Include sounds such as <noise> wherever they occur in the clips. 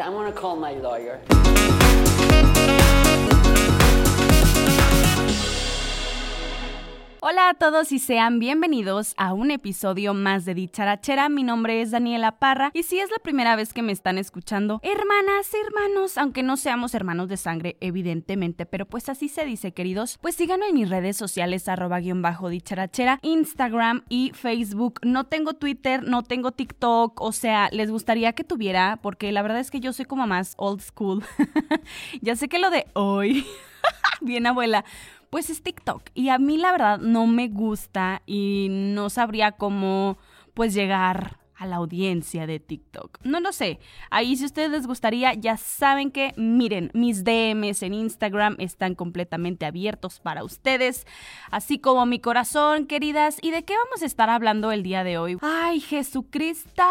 I'm gonna call my lawyer. Hola a todos y sean bienvenidos a un episodio más de Dicharachera. Mi nombre es Daniela Parra y si es la primera vez que me están escuchando, hermanas, hermanos, aunque no seamos hermanos de sangre, evidentemente, pero pues así se dice, queridos, pues síganme en mis redes sociales, arroba guion bajo dicharachera, Instagram y Facebook. No tengo Twitter, no tengo TikTok, o sea, les gustaría que tuviera, porque la verdad es que yo soy como más old school. <laughs> ya sé que lo de hoy, <laughs> bien abuela pues es TikTok. Y a mí la verdad no me gusta y no sabría cómo pues llegar a la audiencia de TikTok. No lo sé. Ahí si a ustedes les gustaría, ya saben que, miren, mis DMs en Instagram están completamente abiertos para ustedes, así como mi corazón, queridas. ¿Y de qué vamos a estar hablando el día de hoy? Ay, Jesucristo,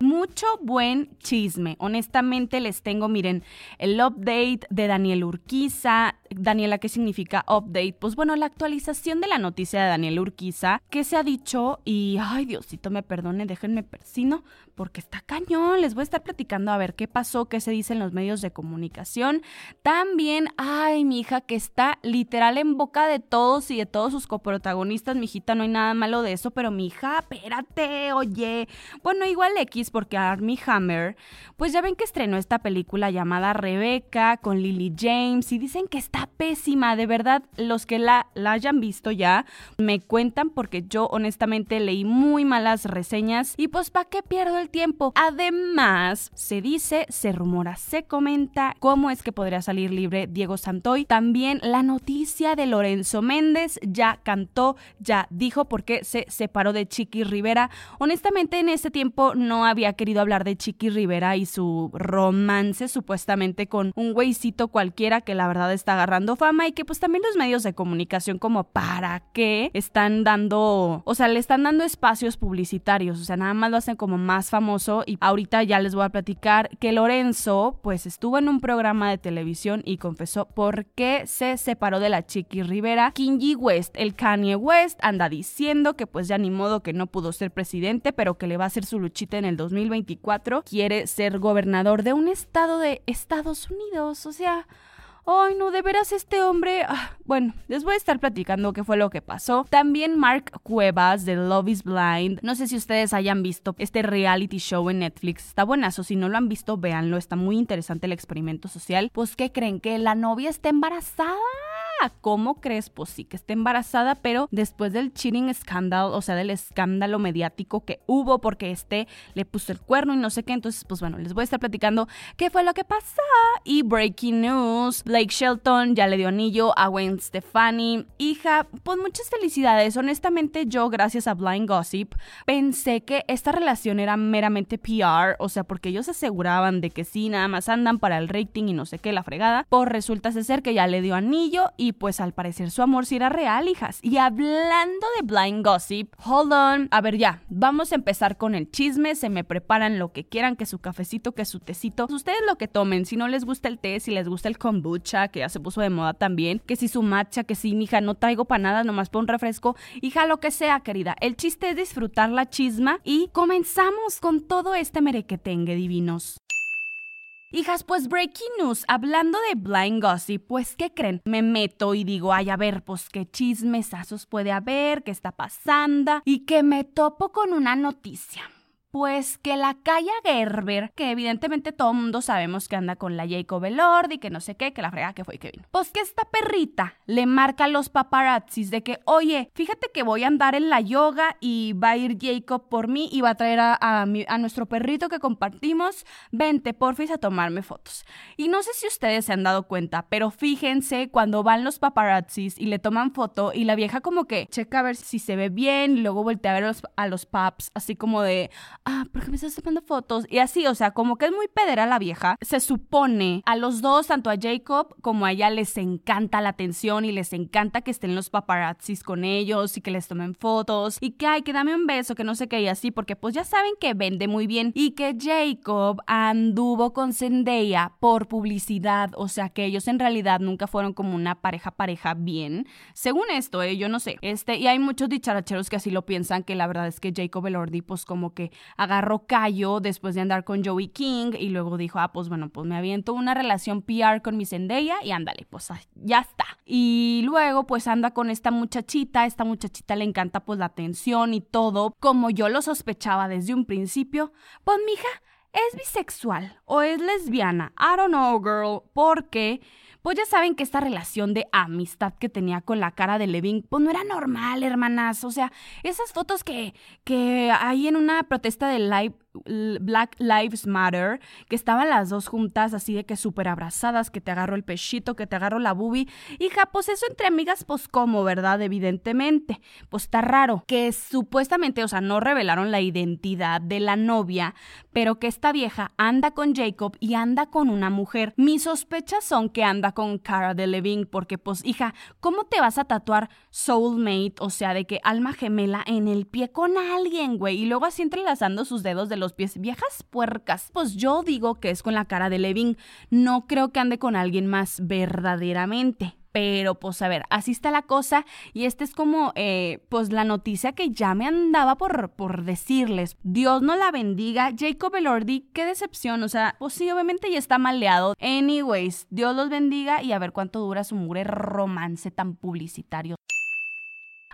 mucho buen chisme. Honestamente les tengo, miren, el update de Daniel Urquiza. Daniela, ¿qué significa update? Pues bueno, la actualización de la noticia de Daniel Urquiza, que se ha dicho y, ay, Diosito me perdone, déjenme sino porque está cañón. Les voy a estar platicando a ver qué pasó, qué se dice en los medios de comunicación. También, ay, mi hija, que está literal en boca de todos y de todos sus coprotagonistas. Mi hijita, no hay nada malo de eso, pero mi hija, espérate, oye. Bueno, igual X, porque Army Hammer, pues ya ven que estrenó esta película llamada Rebeca con Lily James y dicen que está pésima. De verdad, los que la, la hayan visto ya me cuentan porque yo honestamente leí muy malas reseñas y pues ¿para qué pierdo el tiempo? Además, se dice, se rumora, se comenta cómo es que podría salir libre Diego Santoy. También la noticia de Lorenzo Méndez ya cantó, ya dijo por qué se separó de Chiqui Rivera. Honestamente, en ese tiempo no había querido hablar de Chiqui Rivera y su romance supuestamente con un güeycito cualquiera que la verdad está agarrando fama y que pues también los medios de comunicación como para qué están dando, o sea, le están dando espacios publicitarios, o sea, nada más lo hacen como más famoso y ahorita ya les voy a platicar que Lorenzo pues estuvo en un programa de televisión y confesó por qué se separó de la Chiqui Rivera. Kanye West, el Kanye West, anda diciendo que pues ya ni modo que no pudo ser presidente, pero que le va a hacer su luchita en el 2024. Quiere ser gobernador de un estado de Estados Unidos, o sea... Ay, no, de veras este hombre. Ah, bueno, les voy a estar platicando qué fue lo que pasó. También Mark Cuevas de Love is Blind. No sé si ustedes hayan visto este reality show en Netflix. Está buenazo. Si no lo han visto, véanlo. Está muy interesante el experimento social. Pues, ¿qué creen? ¿Que la novia está embarazada? ¿Cómo crees? Pues sí que está embarazada, pero después del cheating scandal, o sea, del escándalo mediático que hubo porque este le puso el cuerno y no sé qué. Entonces, pues bueno, les voy a estar platicando qué fue lo que pasó. Y breaking news, Blake Shelton ya le dio anillo a Gwen Stefani. Hija, pues muchas felicidades. Honestamente, yo, gracias a Blind Gossip, pensé que esta relación era meramente PR, o sea, porque ellos aseguraban de que sí, nada más andan para el rating y no sé qué, la fregada. Pues resulta ser que ya le dio anillo y pues al parecer su amor sí era real, hijas. Y hablando de Blind Gossip, hold on. A ver, ya, vamos a empezar con el chisme. Se me preparan lo que quieran, que su cafecito, que su tecito. Ustedes lo que tomen. Si no les gusta el té, si les gusta el kombucha, que ya se puso de moda también, que si su matcha, que si, mija, no traigo para nada, nomás para un refresco. Hija, lo que sea, querida. El chiste es disfrutar la chisma y comenzamos con todo este merequetengue divinos. Hijas, pues breaking news, hablando de blind gossip, pues ¿qué creen? Me meto y digo, ay, a ver, pues qué chismesazos puede haber, qué está pasando, y que me topo con una noticia. Pues que la Kaya Gerber, que evidentemente todo mundo sabemos que anda con la Jacob Elordi, que no sé qué, que la frega que fue y que vino. Pues que esta perrita le marca a los paparazzis de que, oye, fíjate que voy a andar en la yoga y va a ir Jacob por mí y va a traer a, a, nuestro perrito que compartimos. Vente, porfis, a tomarme fotos. Y no sé si ustedes se han dado cuenta, pero fíjense cuando van los paparazzis y le toman foto y la vieja como que checa a ver si se ve bien y luego voltea a ver a los, a los paps, así como de ah, ¿por qué me estás tomando fotos? Y así, o sea, como que es muy pedera la vieja. Se supone a los dos, tanto a Jacob como a ella, les encanta la atención y les encanta que estén los paparazzis con ellos y que les tomen fotos y que, ay, que dame un beso, que no sé qué, y así, porque pues ya saben que vende muy bien y que Jacob anduvo con Zendaya por publicidad, o sea, que ellos en realidad nunca fueron como una pareja pareja bien. Según esto, eh, yo no sé. Este, y hay muchos dicharacheros que así lo piensan, que la verdad es que Jacob Elordi pues como que agarró callo después de andar con Joey King y luego dijo, ah, pues bueno, pues me aviento una relación PR con mi Zendaya y ándale, pues ah, ya está. Y luego pues anda con esta muchachita, esta muchachita le encanta pues la atención y todo, como yo lo sospechaba desde un principio, pues mija, es bisexual o es lesbiana, I don't know girl, porque pues ya saben que esta relación de amistad que tenía con la cara de Levin, pues no era normal, hermanas. O sea, esas fotos que, que hay en una protesta de live Black Lives Matter, que estaban las dos juntas así de que súper abrazadas, que te agarro el pechito, que te agarro la boobie. Hija, pues eso entre amigas, pues como, ¿verdad? Evidentemente. Pues está raro. Que supuestamente, o sea, no revelaron la identidad de la novia, pero que esta vieja anda con Jacob y anda con una mujer. Mis sospechas son que anda con Cara Delevingne, porque pues, hija, ¿cómo te vas a tatuar soulmate? O sea, de que alma gemela en el pie con alguien, güey. Y luego así entrelazando sus dedos de los pies. Viejas puercas. Pues yo digo que es con la cara de Levin. No creo que ande con alguien más verdaderamente. Pero pues a ver, así está la cosa y esta es como eh, pues la noticia que ya me andaba por, por decirles. Dios no la bendiga. Jacob Elordi, qué decepción. O sea, pues sí, obviamente ya está maleado. Anyways, Dios los bendiga y a ver cuánto dura su mugre romance tan publicitario.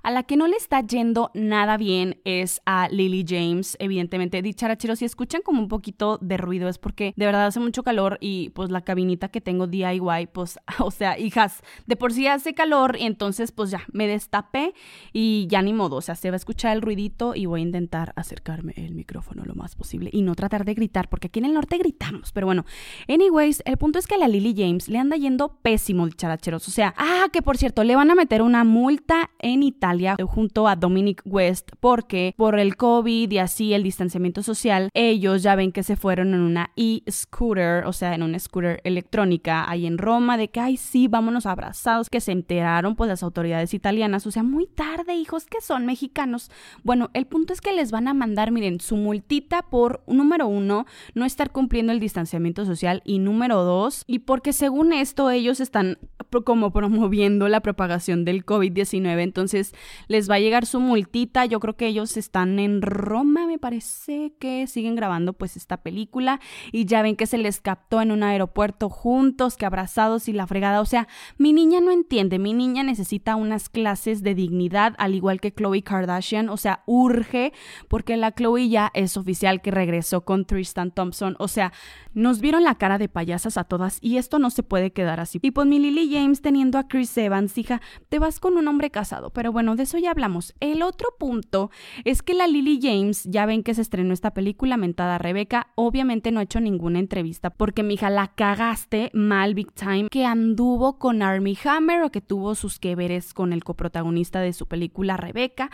A la que no le está yendo nada bien es a Lily James, evidentemente. Dicharacheros, si escuchan como un poquito de ruido es porque de verdad hace mucho calor y pues la cabinita que tengo DIY, pues, <laughs> o sea, hijas, de por sí hace calor y entonces pues ya me destapé y ya ni modo, o sea, se va a escuchar el ruidito y voy a intentar acercarme el micrófono lo más posible y no tratar de gritar porque aquí en el norte gritamos, pero bueno, anyways, el punto es que a la Lily James le anda yendo pésimo, dicharacheros, o sea, ah, que por cierto, le van a meter una multa en Italia junto a Dominic West porque por el COVID y así el distanciamiento social, ellos ya ven que se fueron en una e-scooter, o sea, en una scooter electrónica ahí en Roma, de que, ay, sí, vámonos abrazados, que se enteraron pues las autoridades italianas, o sea, muy tarde, hijos, que son mexicanos. Bueno, el punto es que les van a mandar, miren, su multita por, número uno, no estar cumpliendo el distanciamiento social y número dos, y porque según esto ellos están como promoviendo la propagación del COVID-19, entonces les va a llegar su multita. Yo creo que ellos están en Roma, me parece que siguen grabando pues esta película y ya ven que se les captó en un aeropuerto juntos, que abrazados y la fregada. O sea, mi niña no entiende, mi niña necesita unas clases de dignidad, al igual que Chloe Kardashian. O sea, urge porque la Chloe ya es oficial que regresó con Tristan Thompson. O sea, nos vieron la cara de payasas a todas y esto no se puede quedar así. Y pues mi Lily James teniendo a Chris Evans, hija, te vas con un hombre casado. Pero bueno, de eso ya hablamos. El otro punto es que la Lily James, ya ven que se estrenó esta película mentada Rebeca, obviamente no ha hecho ninguna entrevista porque mi hija la cagaste mal big time que anduvo con Army Hammer o que tuvo sus que veres con el coprotagonista de su película Rebeca,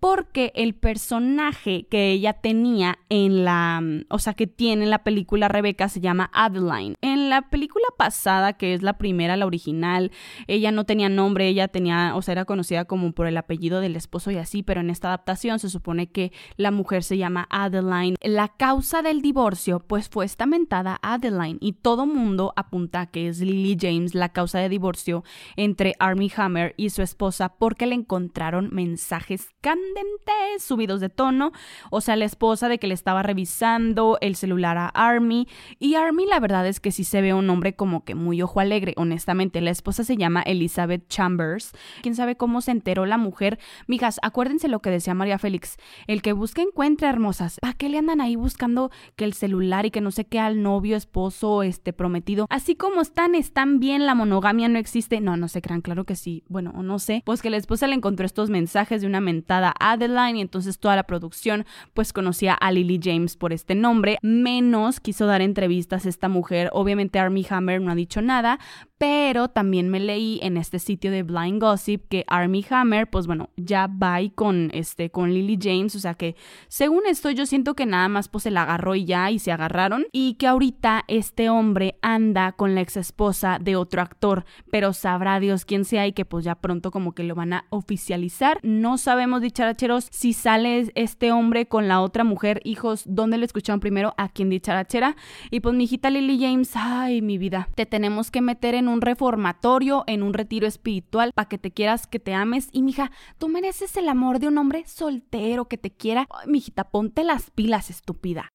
porque el personaje que ella tenía en la, o sea, que tiene en la película Rebeca se llama Adeline. En la película pasada, que es la primera, la original, ella no tenía nombre, ella tenía, o sea, era conocida como por el apellido del esposo y así, pero en esta adaptación se supone que la mujer se llama Adeline. La causa del divorcio, pues fue estamentada Adeline y todo mundo apunta que es Lily James la causa de divorcio entre Army Hammer y su esposa porque le encontraron mensajes candentes subidos de tono, o sea, la esposa de que le estaba revisando el celular a Army y Army la verdad es que sí se ve un hombre como que muy ojo alegre, honestamente, la esposa se llama Elizabeth Chambers, quién sabe cómo se enteró la mujer, mijas, acuérdense lo que decía María Félix, el que busca encuentra hermosas, ¿para qué le andan ahí buscando que el celular y que no sé qué al novio, esposo, este prometido? Así como están, están bien, la monogamia no existe, no, no se crean, claro que sí, bueno, no sé, pues que la esposa le encontró estos mensajes de una mentada Adeline y entonces toda la producción pues conocía a Lily James por este nombre. Menos quiso dar entrevistas esta mujer. Obviamente Army Hammer no ha dicho nada, pero también me leí en este sitio de Blind Gossip que Army Hammer, pues bueno, ya va con este con Lily James, o sea que según esto yo siento que nada más pues se la agarró y ya y se agarraron y que ahorita este hombre anda con la ex esposa de otro actor, pero sabrá Dios quién sea y que pues ya pronto como que lo van a oficializar. No sabemos dicharacheros si sale este hombre con la otra mujer, hijos, ¿dónde lo escucharon primero? Aquí en dicharachera y pues mi hijita Lily James, ay mi vida, te tenemos que meter en un reformatorio, en un retiro espiritual para que te quieras, que te ames y mija, tú mereces el amor de un hombre soltero que te quiera. Ay, mijita, ponte las pilas, estúpida.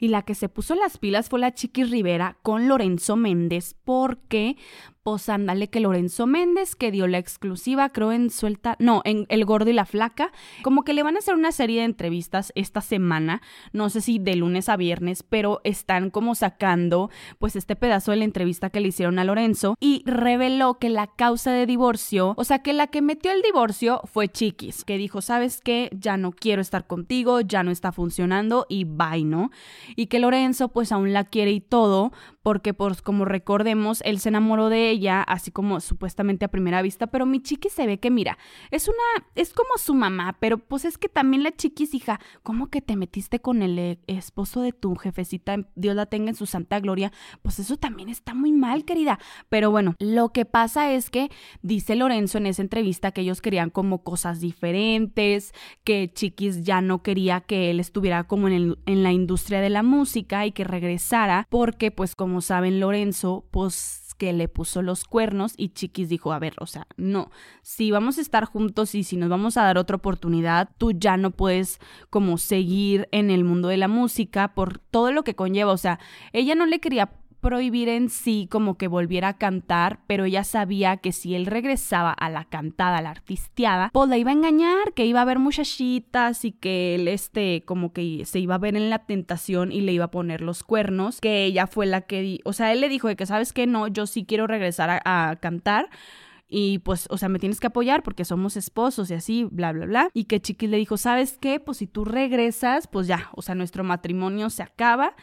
Y la que se puso las pilas fue la Chiqui Rivera con Lorenzo Méndez porque pues ándale que Lorenzo Méndez, que dio la exclusiva, creo en Suelta, no, en El Gordo y la Flaca, como que le van a hacer una serie de entrevistas esta semana, no sé si de lunes a viernes, pero están como sacando pues este pedazo de la entrevista que le hicieron a Lorenzo y reveló que la causa de divorcio, o sea que la que metió el divorcio fue Chiquis, que dijo, ¿sabes qué? Ya no quiero estar contigo, ya no está funcionando y bye. Y que Lorenzo pues aún la quiere y todo, porque pues como recordemos, él se enamoró de ella, así como supuestamente a primera vista, pero mi chiqui se ve que mira, es una, es como su mamá, pero pues es que también la chiquis, hija, ¿cómo que te metiste con el eh, esposo de tu jefecita, Dios la tenga en su santa gloria? Pues eso también está muy mal, querida. Pero bueno, lo que pasa es que dice Lorenzo en esa entrevista que ellos querían como cosas diferentes, que chiquis ya no quería que él estuviera como en, en la industria de la música y que regresara, porque pues como como saben, Lorenzo, pues que le puso los cuernos y Chiquis dijo, a ver, o sea, no, si vamos a estar juntos y si nos vamos a dar otra oportunidad, tú ya no puedes como seguir en el mundo de la música por todo lo que conlleva, o sea, ella no le quería prohibir en sí como que volviera a cantar, pero ella sabía que si él regresaba a la cantada, a la artisteada, pues la iba a engañar, que iba a haber muchachitas y que él este como que se iba a ver en la tentación y le iba a poner los cuernos, que ella fue la que, o sea, él le dijo de que sabes que no, yo sí quiero regresar a, a cantar, y pues, o sea, me tienes que apoyar porque somos esposos y así, bla, bla, bla. Y que Chiquis le dijo, ¿sabes qué? Pues si tú regresas, pues ya, o sea, nuestro matrimonio se acaba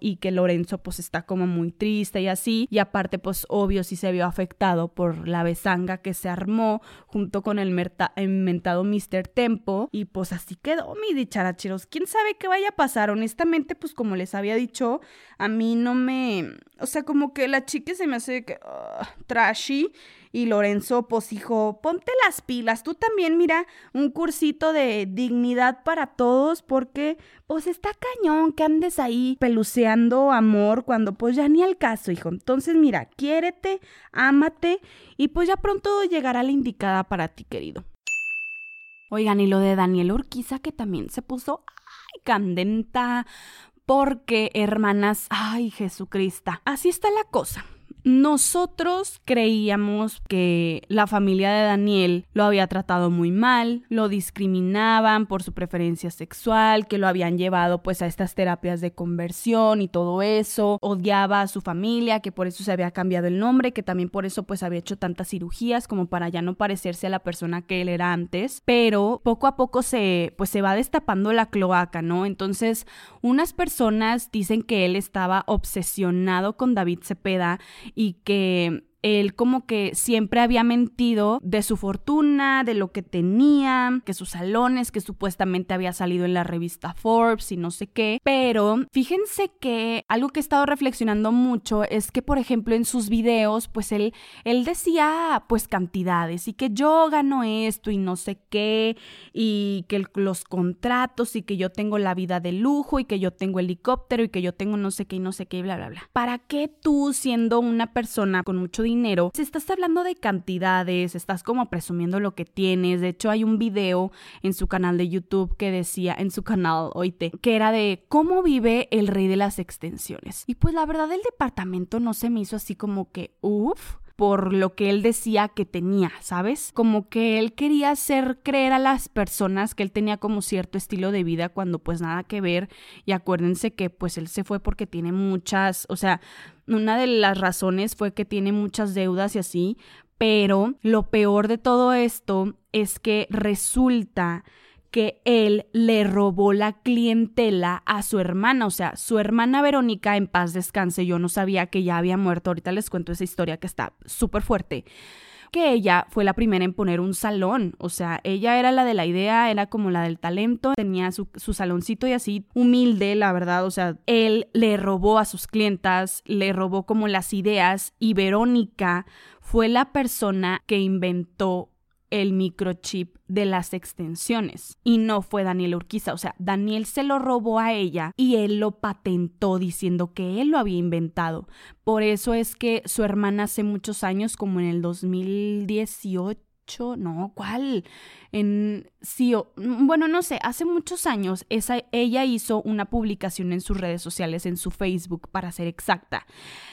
y que Lorenzo pues está como muy triste y así. Y aparte pues obvio sí se vio afectado por la besanga que se armó junto con el inventado Mr. Tempo y pues así quedó mi dicharacheros. ¿Quién sabe qué vaya a pasar? Honestamente pues como les había dicho, a mí no me... O sea como que la chica se me hace que... trashy y Lorenzo, pues hijo, ponte las pilas. Tú también, mira, un cursito de dignidad para todos, porque pues está cañón que andes ahí peluceando amor cuando pues ya ni al caso, hijo. Entonces, mira, quiérete, ámate y pues ya pronto llegará la indicada para ti, querido. Oigan, y lo de Daniel Urquiza que también se puso, ay, candenta, porque, hermanas, ay, Jesucristo, así está la cosa. Nosotros creíamos que la familia de Daniel lo había tratado muy mal, lo discriminaban por su preferencia sexual, que lo habían llevado pues a estas terapias de conversión y todo eso, odiaba a su familia, que por eso se había cambiado el nombre, que también por eso pues había hecho tantas cirugías como para ya no parecerse a la persona que él era antes, pero poco a poco se pues se va destapando la cloaca, ¿no? Entonces, unas personas dicen que él estaba obsesionado con David Cepeda y que él como que siempre había mentido de su fortuna, de lo que tenía, que sus salones, que supuestamente había salido en la revista Forbes y no sé qué. Pero fíjense que algo que he estado reflexionando mucho es que, por ejemplo, en sus videos, pues él, él decía pues cantidades y que yo gano esto y no sé qué, y que los contratos y que yo tengo la vida de lujo y que yo tengo helicóptero y que yo tengo no sé qué y no sé qué y bla, bla, bla. ¿Para qué tú siendo una persona con mucho dinero dinero, si estás hablando de cantidades, estás como presumiendo lo que tienes. De hecho, hay un video en su canal de YouTube que decía, en su canal, oíte, que era de cómo vive el rey de las extensiones. Y pues la verdad, el departamento no se me hizo así como que, uff por lo que él decía que tenía, ¿sabes? Como que él quería hacer creer a las personas que él tenía como cierto estilo de vida cuando pues nada que ver y acuérdense que pues él se fue porque tiene muchas, o sea, una de las razones fue que tiene muchas deudas y así, pero lo peor de todo esto es que resulta que él le robó la clientela a su hermana, o sea, su hermana Verónica en paz descanse, yo no sabía que ya había muerto, ahorita les cuento esa historia que está súper fuerte que ella fue la primera en poner un salón, o sea, ella era la de la idea, era como la del talento, tenía su, su, saloncito y así humilde, la verdad, o sea, él le robó a sus clientas, le robó como las ideas y Verónica fue la persona que inventó el microchip de las extensiones y no fue Daniel Urquiza, o sea, Daniel se lo robó a ella y él lo patentó diciendo que él lo había inventado. Por eso es que su hermana hace muchos años, como en el 2018, no, ¿cuál? En sí, bueno, no sé, hace muchos años esa, ella hizo una publicación en sus redes sociales, en su Facebook, para ser exacta.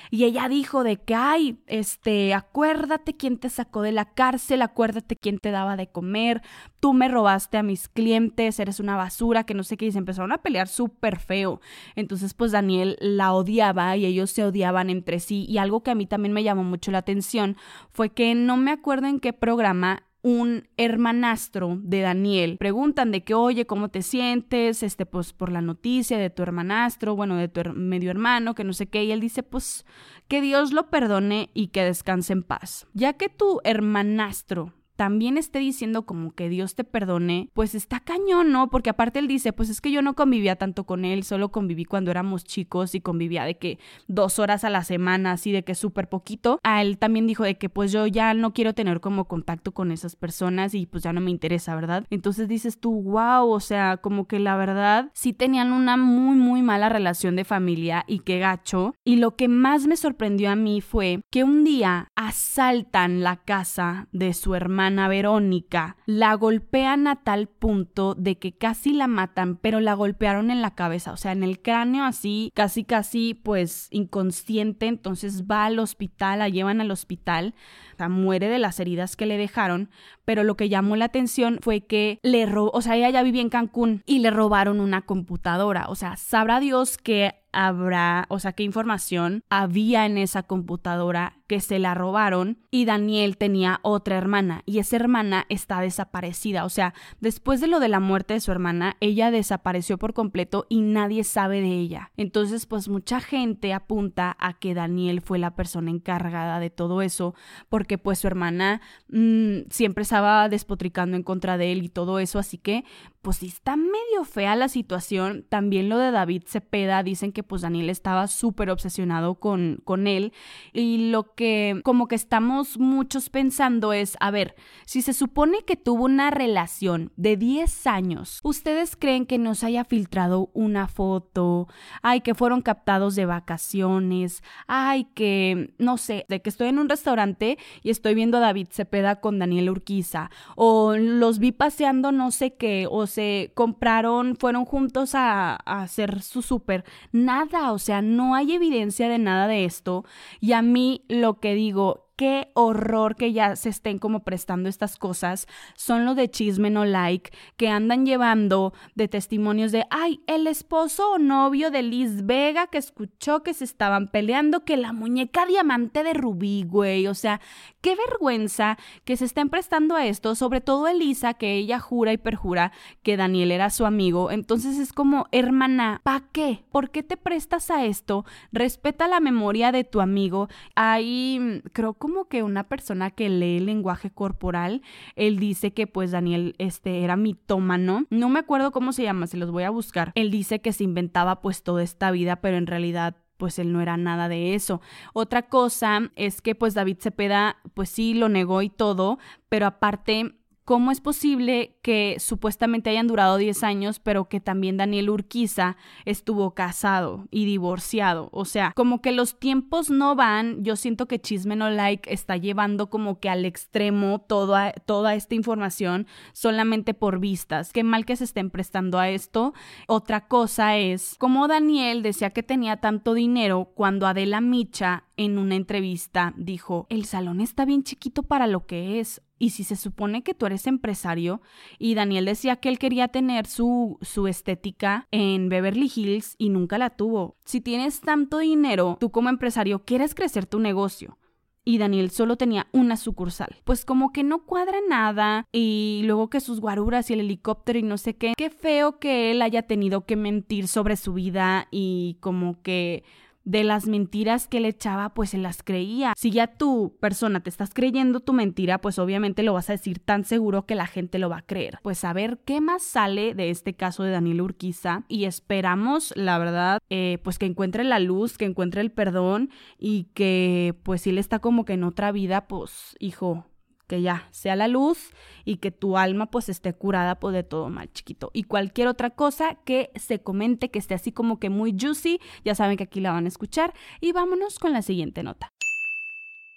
Y ella dijo de que, ay, este, acuérdate quién te sacó de la cárcel, acuérdate quién te daba de comer, tú me robaste a mis clientes, eres una basura, que no sé qué, y se empezaron a pelear súper feo. Entonces, pues Daniel la odiaba y ellos se odiaban entre sí. Y algo que a mí también me llamó mucho la atención fue que no me acuerdo en qué programa un hermanastro de Daniel. Preguntan de que, oye, ¿cómo te sientes? Este, pues por la noticia de tu hermanastro, bueno, de tu medio hermano, que no sé qué. Y él dice, pues que Dios lo perdone y que descanse en paz. Ya que tu hermanastro también esté diciendo como que Dios te perdone, pues está cañón, ¿no? Porque aparte él dice, pues es que yo no convivía tanto con él, solo conviví cuando éramos chicos y convivía de que dos horas a la semana, así de que súper poquito. A él también dijo de que pues yo ya no quiero tener como contacto con esas personas y pues ya no me interesa, ¿verdad? Entonces dices tú, wow, o sea, como que la verdad sí tenían una muy, muy mala relación de familia y qué gacho. Y lo que más me sorprendió a mí fue que un día asaltan la casa de su hermano hermana Verónica, la golpean a tal punto de que casi la matan, pero la golpearon en la cabeza, o sea, en el cráneo así, casi casi pues inconsciente, entonces va al hospital, la llevan al hospital, o sea, muere de las heridas que le dejaron, pero lo que llamó la atención fue que le robó, o sea, ella ya vivía en Cancún y le robaron una computadora, o sea, sabrá Dios que habrá, o sea, qué información había en esa computadora que se la robaron y Daniel tenía otra hermana y esa hermana está desaparecida, o sea, después de lo de la muerte de su hermana, ella desapareció por completo y nadie sabe de ella. Entonces, pues mucha gente apunta a que Daniel fue la persona encargada de todo eso, porque pues su hermana mmm, siempre estaba despotricando en contra de él y todo eso, así que pues sí está medio fea la situación. También lo de David Cepeda, dicen que pues Daniel estaba súper obsesionado con, con él y lo que como que estamos muchos pensando es, a ver, si se supone que tuvo una relación de 10 años, ¿ustedes creen que nos haya filtrado una foto? Ay, que fueron captados de vacaciones, ay, que no sé, de que estoy en un restaurante y estoy viendo a David Cepeda con Daniel Urquiza o los vi paseando no sé qué o se compraron, fueron juntos a, hacer su súper. Nada, o sea, no hay evidencia de nada de esto. Y a mí lo que digo, qué horror que ya se estén como prestando estas cosas. Son los de chisme no like que andan llevando de testimonios de, ay, el esposo o novio de Liz Vega que escuchó que se estaban peleando, que la muñeca diamante de Rubí, güey. O sea, qué vergüenza que se estén prestando a esto, sobre todo Elisa, que ella jura y perjura que Daniel era su amigo. Entonces es como, hermana, ¿pa' qué? ¿Por qué te prestas a esto? Respeta la memoria de tu amigo. Ahí creo como que una persona que lee el lenguaje corporal, él dice que pues Daniel este era mitómano. No me acuerdo cómo se llama, se los voy a buscar. Él dice que se inventaba pues toda esta vida, pero en realidad pues él no era nada de eso. Otra cosa es que pues David Cepeda pues sí lo negó y todo, pero aparte ¿Cómo es posible que supuestamente hayan durado 10 años, pero que también Daniel Urquiza estuvo casado y divorciado? O sea, como que los tiempos no van. Yo siento que Chisme No Like está llevando como que al extremo toda, toda esta información solamente por vistas. Qué mal que se estén prestando a esto. Otra cosa es, como Daniel decía que tenía tanto dinero cuando Adela Micha en una entrevista dijo, el salón está bien chiquito para lo que es. Y si se supone que tú eres empresario y Daniel decía que él quería tener su, su estética en Beverly Hills y nunca la tuvo. Si tienes tanto dinero, tú como empresario quieres crecer tu negocio y Daniel solo tenía una sucursal. Pues como que no cuadra nada y luego que sus guaruras y el helicóptero y no sé qué. Qué feo que él haya tenido que mentir sobre su vida y como que de las mentiras que le echaba, pues se las creía. Si ya tu persona te estás creyendo tu mentira, pues obviamente lo vas a decir tan seguro que la gente lo va a creer. Pues a ver qué más sale de este caso de Daniel Urquiza y esperamos, la verdad, eh, pues que encuentre la luz, que encuentre el perdón y que pues si él está como que en otra vida, pues hijo, que ya sea la luz y que tu alma pues esté curada pues, de todo mal chiquito. Y cualquier otra cosa que se comente que esté así como que muy juicy, ya saben que aquí la van a escuchar. Y vámonos con la siguiente nota.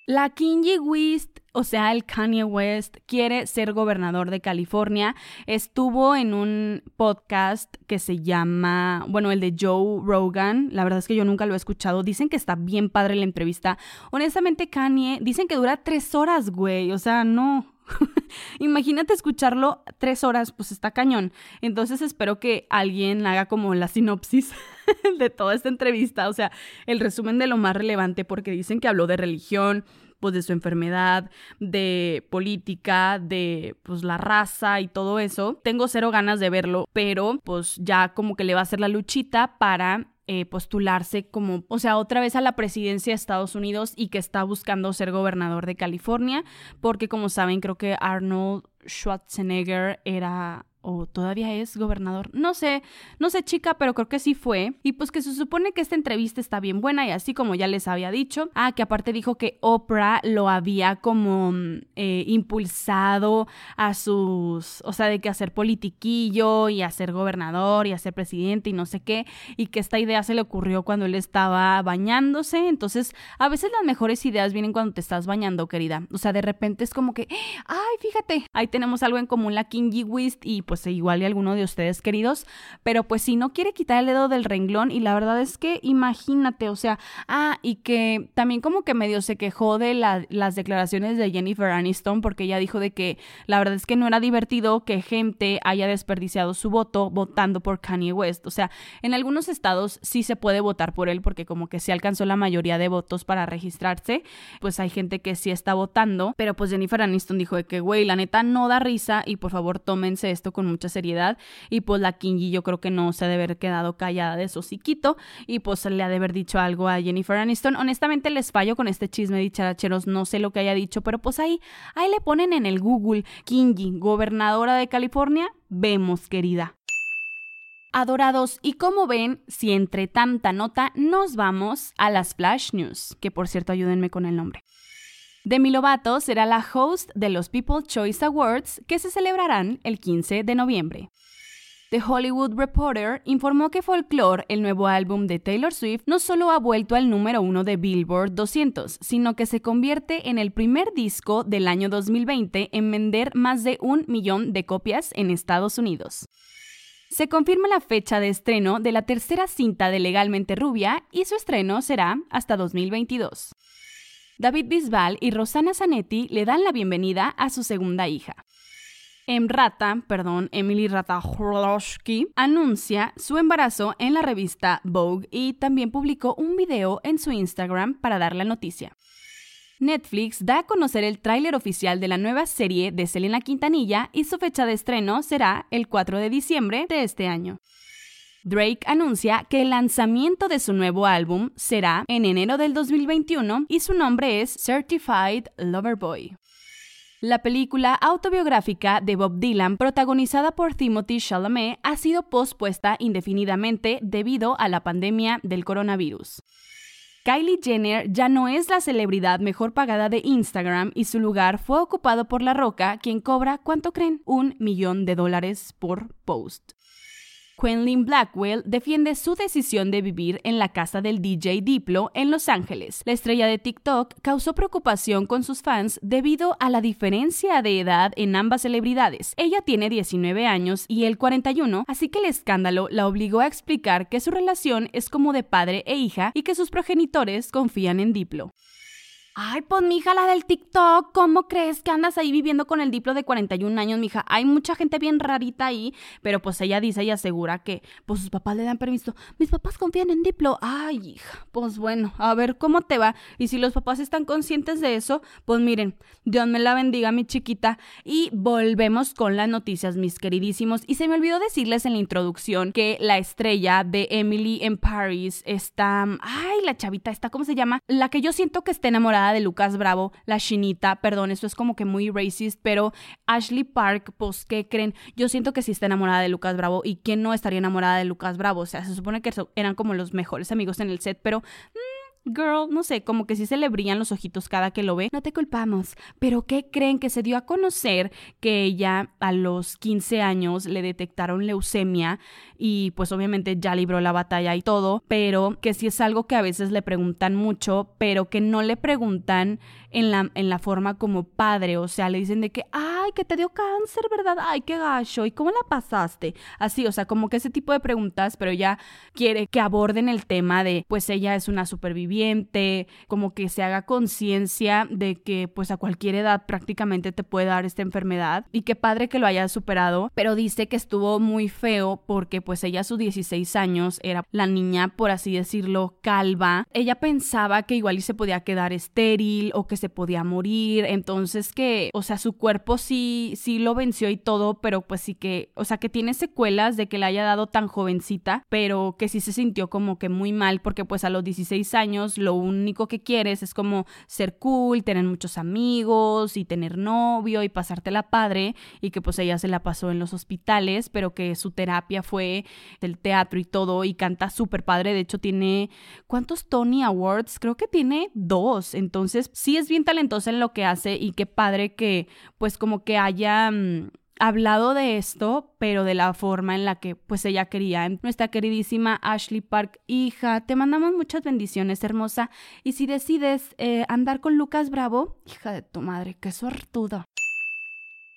La Kanye West, o sea, el Kanye West, quiere ser gobernador de California. Estuvo en un podcast que se llama, bueno, el de Joe Rogan. La verdad es que yo nunca lo he escuchado. Dicen que está bien padre la entrevista. Honestamente, Kanye, dicen que dura tres horas, güey. O sea, no, <laughs> Imagínate escucharlo tres horas, pues está cañón. Entonces espero que alguien haga como la sinopsis <laughs> <laughs> de toda esta entrevista, o sea, el resumen de lo más relevante, porque dicen que habló de religión, pues de su enfermedad, de política, de pues la raza y todo eso. Tengo cero ganas de verlo, pero pues ya como que le va a hacer la luchita para eh, postularse como, o sea, otra vez a la presidencia de Estados Unidos y que está buscando ser gobernador de California, porque como saben, creo que Arnold Schwarzenegger era o todavía es gobernador. No sé, no sé chica, pero creo que sí fue. Y pues que se supone que esta entrevista está bien buena y así como ya les había dicho. Ah, que aparte dijo que Oprah lo había como mm, eh, impulsado a sus, o sea, de que hacer politiquillo y hacer gobernador y hacer presidente y no sé qué. Y que esta idea se le ocurrió cuando él estaba bañándose. Entonces, a veces las mejores ideas vienen cuando te estás bañando, querida. O sea, de repente es como que, ay, fíjate, ahí tenemos algo en común la Kingy Wist y pues pues igual y alguno de ustedes queridos, pero pues si no quiere quitar el dedo del renglón y la verdad es que imagínate, o sea, ah, y que también como que medio se quejó de las declaraciones de Jennifer Aniston porque ella dijo de que la verdad es que no era divertido que gente haya desperdiciado su voto votando por Kanye West, o sea, en algunos estados sí se puede votar por él porque como que se alcanzó la mayoría de votos para registrarse, pues hay gente que sí está votando, pero pues Jennifer Aniston dijo de que, güey, la neta no da risa y por favor tómense esto con mucha seriedad y pues la Kingy yo creo que no se ha de haber quedado callada de su y pues le ha de haber dicho algo a Jennifer Aniston. Honestamente les fallo con este chisme de characheros, no sé lo que haya dicho, pero pues ahí, ahí le ponen en el Google Kingy, gobernadora de California, vemos querida. Adorados, y como ven, si entre tanta nota nos vamos a las Flash News, que por cierto ayúdenme con el nombre. Demi Lovato será la host de los People Choice Awards que se celebrarán el 15 de noviembre. The Hollywood Reporter informó que Folklore, el nuevo álbum de Taylor Swift, no solo ha vuelto al número uno de Billboard 200, sino que se convierte en el primer disco del año 2020 en vender más de un millón de copias en Estados Unidos. Se confirma la fecha de estreno de la tercera cinta de Legalmente Rubia y su estreno será hasta 2022. David Bisbal y Rosana Zanetti le dan la bienvenida a su segunda hija. Emrata, perdón, Emily Ratajkowski, anuncia su embarazo en la revista Vogue y también publicó un video en su Instagram para dar la noticia. Netflix da a conocer el tráiler oficial de la nueva serie de Selena Quintanilla y su fecha de estreno será el 4 de diciembre de este año. Drake anuncia que el lanzamiento de su nuevo álbum será en enero del 2021 y su nombre es Certified Lover Boy. La película autobiográfica de Bob Dylan, protagonizada por Timothy Chalamet, ha sido pospuesta indefinidamente debido a la pandemia del coronavirus. Kylie Jenner ya no es la celebridad mejor pagada de Instagram y su lugar fue ocupado por La Roca, quien cobra, ¿cuánto creen? Un millón de dólares por post. Quenlin Blackwell defiende su decisión de vivir en la casa del DJ Diplo en Los Ángeles. La estrella de TikTok causó preocupación con sus fans debido a la diferencia de edad en ambas celebridades. Ella tiene 19 años y él 41, así que el escándalo la obligó a explicar que su relación es como de padre e hija y que sus progenitores confían en Diplo. Ay, pues mija, la del TikTok, ¿cómo crees que andas ahí viviendo con el diplo de 41 años, mija? Hay mucha gente bien rarita ahí, pero pues ella dice y asegura que pues sus papás le dan permiso. Mis papás confían en diplo. Ay, hija, pues bueno, a ver cómo te va. Y si los papás están conscientes de eso, pues miren, Dios me la bendiga, mi chiquita. Y volvemos con las noticias, mis queridísimos. Y se me olvidó decirles en la introducción que la estrella de Emily en Paris está. Ay, la chavita, está, ¿cómo se llama? La que yo siento que está enamorada de Lucas Bravo, la chinita, perdón, esto es como que muy racist, pero Ashley Park, pues, ¿qué creen? Yo siento que sí está enamorada de Lucas Bravo y quién no estaría enamorada de Lucas Bravo, o sea, se supone que eran como los mejores amigos en el set, pero... Girl, no sé, como que sí se le brillan los ojitos cada que lo ve. No te culpamos, pero ¿qué creen que se dio a conocer que ella a los 15 años le detectaron leucemia y pues obviamente ya libró la batalla y todo, pero que sí es algo que a veces le preguntan mucho, pero que no le preguntan en la, en la forma como padre, o sea, le dicen de que, ay, que te dio cáncer, ¿verdad? Ay, qué gacho, ¿y cómo la pasaste? Así, o sea, como que ese tipo de preguntas, pero ella quiere que aborden el tema de, pues ella es una superviviente, como que se haga conciencia de que pues a cualquier edad prácticamente te puede dar esta enfermedad y qué padre que lo haya superado, pero dice que estuvo muy feo porque pues ella a sus 16 años era la niña, por así decirlo, calva. Ella pensaba que igual se podía quedar estéril o que se podía morir, entonces que, o sea, su cuerpo sí, sí lo venció y todo, pero pues sí que, o sea, que tiene secuelas de que le haya dado tan jovencita, pero que sí se sintió como que muy mal porque pues a los 16 años lo único que quieres es como ser cool, tener muchos amigos y tener novio y pasártela padre y que pues ella se la pasó en los hospitales, pero que su terapia fue del teatro y todo y canta súper padre. De hecho, tiene ¿cuántos Tony Awards? Creo que tiene dos. Entonces, sí es bien talentosa en lo que hace y qué padre que pues como que haya... Mm, hablado de esto, pero de la forma en la que pues ella quería. Nuestra queridísima Ashley Park, hija, te mandamos muchas bendiciones, hermosa. Y si decides eh, andar con Lucas Bravo, hija de tu madre, qué sortudo.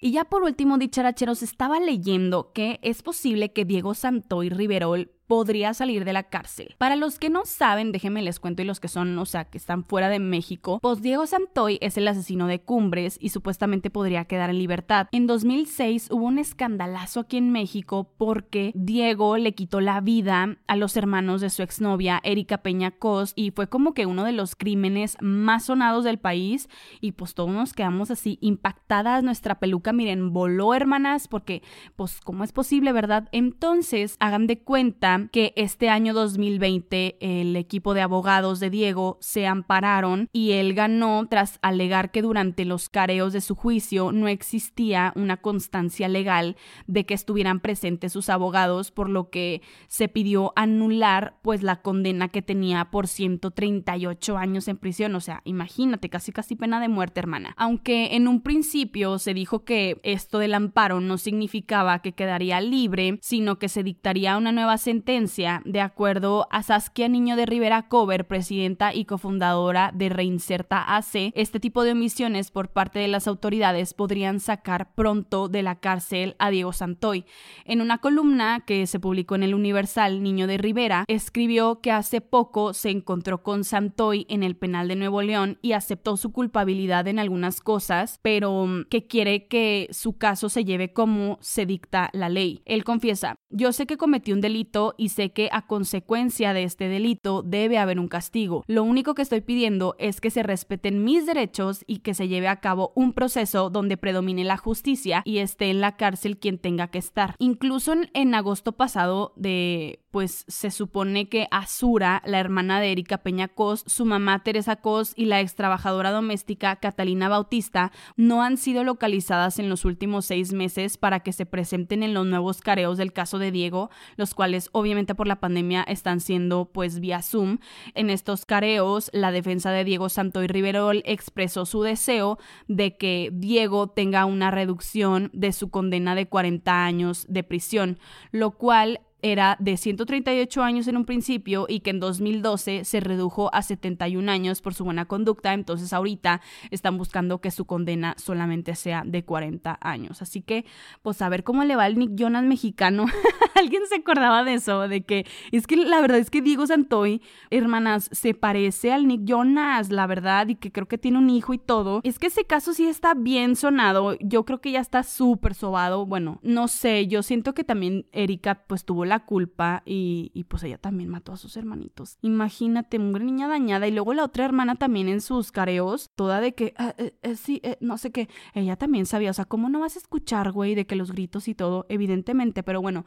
Y ya por último, dicharacheros, estaba leyendo que es posible que Diego Santoy Riverol podría salir de la cárcel. Para los que no saben, déjenme les cuento y los que son, o sea, que están fuera de México, pues Diego Santoy es el asesino de Cumbres y supuestamente podría quedar en libertad. En 2006 hubo un escandalazo aquí en México porque Diego le quitó la vida a los hermanos de su exnovia, Erika Peña Cos, y fue como que uno de los crímenes más sonados del país y pues todos nos quedamos así impactadas, nuestra peluca, miren, voló hermanas porque pues cómo es posible, ¿verdad? Entonces, hagan de cuenta que este año 2020 el equipo de abogados de Diego se ampararon y él ganó tras alegar que durante los careos de su juicio no existía una constancia legal de que estuvieran presentes sus abogados, por lo que se pidió anular pues la condena que tenía por 138 años en prisión, o sea, imagínate, casi casi pena de muerte, hermana. Aunque en un principio se dijo que esto del amparo no significaba que quedaría libre, sino que se dictaría una nueva sentencia de acuerdo a Saskia Niño de Rivera Cover, presidenta y cofundadora de Reinserta AC, este tipo de omisiones por parte de las autoridades podrían sacar pronto de la cárcel a Diego Santoy. En una columna que se publicó en el Universal, Niño de Rivera escribió que hace poco se encontró con Santoy en el penal de Nuevo León y aceptó su culpabilidad en algunas cosas, pero mm, que quiere que su caso se lleve como se dicta la ley. Él confiesa, yo sé que cometí un delito y sé que a consecuencia de este delito debe haber un castigo. Lo único que estoy pidiendo es que se respeten mis derechos y que se lleve a cabo un proceso donde predomine la justicia y esté en la cárcel quien tenga que estar. Incluso en, agosto pasado de pues se supone que Azura, la hermana de Erika Peña Cos, su mamá Teresa Cos y la ex trabajadora doméstica Catalina Bautista no han sido localizadas en los últimos seis meses para que se presenten en los nuevos careos del caso de Diego, los cuales obviamente por la pandemia están siendo pues vía Zoom. En estos careos, la defensa de Diego Santoy Riverol expresó su deseo de que Diego tenga una reducción de su condena de 40 años de prisión, lo cual era de 138 años en un principio y que en 2012 se redujo a 71 años por su buena conducta, entonces ahorita están buscando que su condena solamente sea de 40 años. Así que, pues a ver cómo le va el Nick Jonas mexicano. <laughs> alguien se acordaba de eso, de que es que la verdad es que Diego Santoy, hermanas, se parece al Nick Jonas, la verdad, y que creo que tiene un hijo y todo. Es que ese caso sí está bien sonado. Yo creo que ya está súper sobado. Bueno, no sé, yo siento que también Erika pues tuvo la culpa y, y pues ella también mató a sus hermanitos. Imagínate, una niña dañada y luego la otra hermana también en sus careos, toda de que, ah, eh, eh, sí, eh, no sé qué, ella también sabía, o sea, ¿cómo no vas a escuchar, güey, de que los gritos y todo? Evidentemente, pero bueno,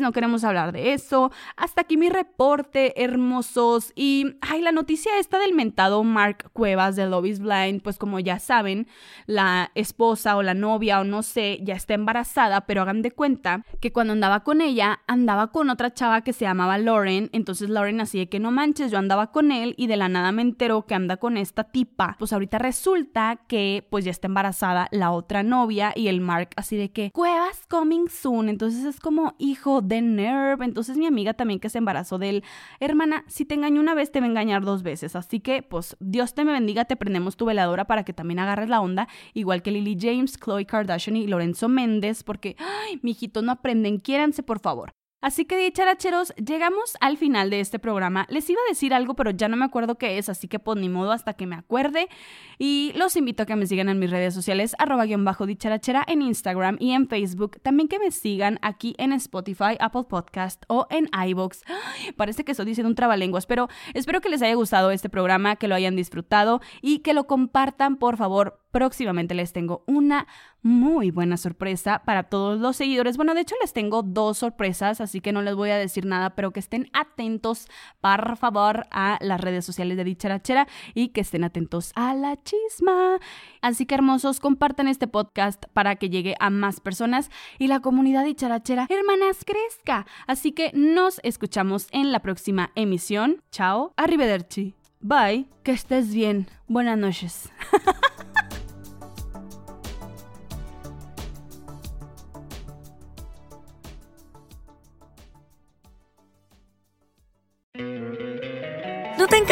No queremos hablar de eso. Hasta aquí mi reporte, hermosos. Y, ay, la noticia esta del mentado Mark Cuevas de Love is Blind, pues como ya saben, la esposa o la novia o no sé, ya está embarazada, pero hagan de cuenta que cuando andaba con ella, andaba con otra chava que se llamaba Lauren, entonces Lauren así de que no manches, yo andaba con él y de la nada me enteró que anda con esta tipa. Pues ahorita resulta que pues ya está embarazada la otra novia y el Mark así de que Cuevas coming soon, entonces es como hijo de Nerve, entonces mi amiga también que se embarazó de él, hermana, si te engaño una vez te va a engañar dos veces, así que pues Dios te me bendiga, te prendemos tu veladora para que también agarres la onda, igual que Lily James, Chloe Kardashian y Lorenzo Méndez, porque, ay, mijitos no aprenden, quiéranse por favor. Así que dicharacheros, llegamos al final de este programa. Les iba a decir algo, pero ya no me acuerdo qué es, así que pues ni modo hasta que me acuerde. Y los invito a que me sigan en mis redes sociales, arroba guion bajo dicharachera en Instagram y en Facebook. También que me sigan aquí en Spotify, Apple Podcast o en iVoox. Parece que estoy diciendo un trabalenguas, pero espero que les haya gustado este programa, que lo hayan disfrutado y que lo compartan, por favor. Próximamente les tengo una muy buena sorpresa para todos los seguidores. Bueno, de hecho les tengo dos sorpresas, así que no les voy a decir nada, pero que estén atentos, por favor, a las redes sociales de Dicharachera y que estén atentos a la chisma. Así que hermosos, compartan este podcast para que llegue a más personas y la comunidad Dicharachera, hermanas, crezca. Así que nos escuchamos en la próxima emisión. Chao, arrivederci. Bye, que estés bien. Buenas noches. <laughs>